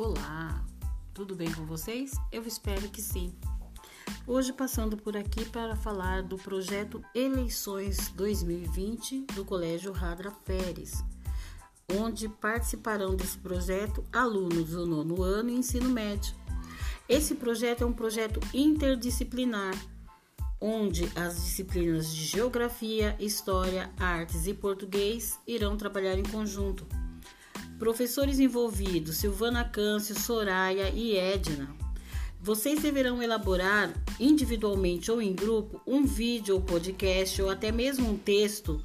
Olá, tudo bem com vocês? Eu espero que sim. Hoje passando por aqui para falar do projeto Eleições 2020 do Colégio Radra Pérez, onde participarão desse projeto alunos do nono ano e ensino médio. Esse projeto é um projeto interdisciplinar, onde as disciplinas de Geografia, História, Artes e Português irão trabalhar em conjunto. Professores envolvidos: Silvana Câncio, Soraya e Edna. Vocês deverão elaborar individualmente ou em grupo um vídeo ou podcast ou até mesmo um texto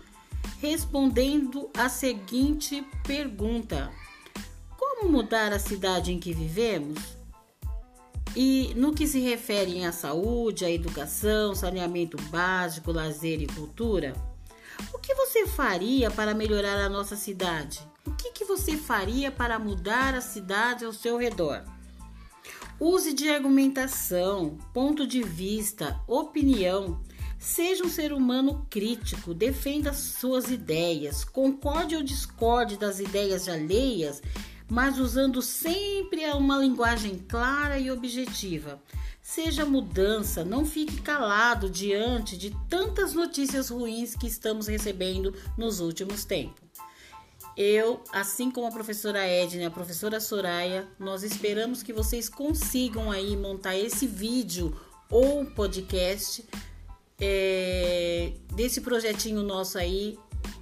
respondendo a seguinte pergunta: Como mudar a cidade em que vivemos? E no que se refere à saúde, à educação, saneamento básico, lazer e cultura, o que você faria para melhorar a nossa cidade? Que você faria para mudar a cidade ao seu redor? Use de argumentação, ponto de vista, opinião. Seja um ser humano crítico, defenda suas ideias, concorde ou discorde das ideias alheias, mas usando sempre uma linguagem clara e objetiva. Seja mudança, não fique calado diante de tantas notícias ruins que estamos recebendo nos últimos tempos. Eu, assim como a professora Edna e a professora Soraya, nós esperamos que vocês consigam aí montar esse vídeo ou podcast é, desse projetinho nosso aí,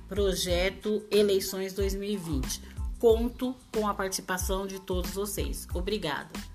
projeto Eleições 2020. Conto com a participação de todos vocês. Obrigada.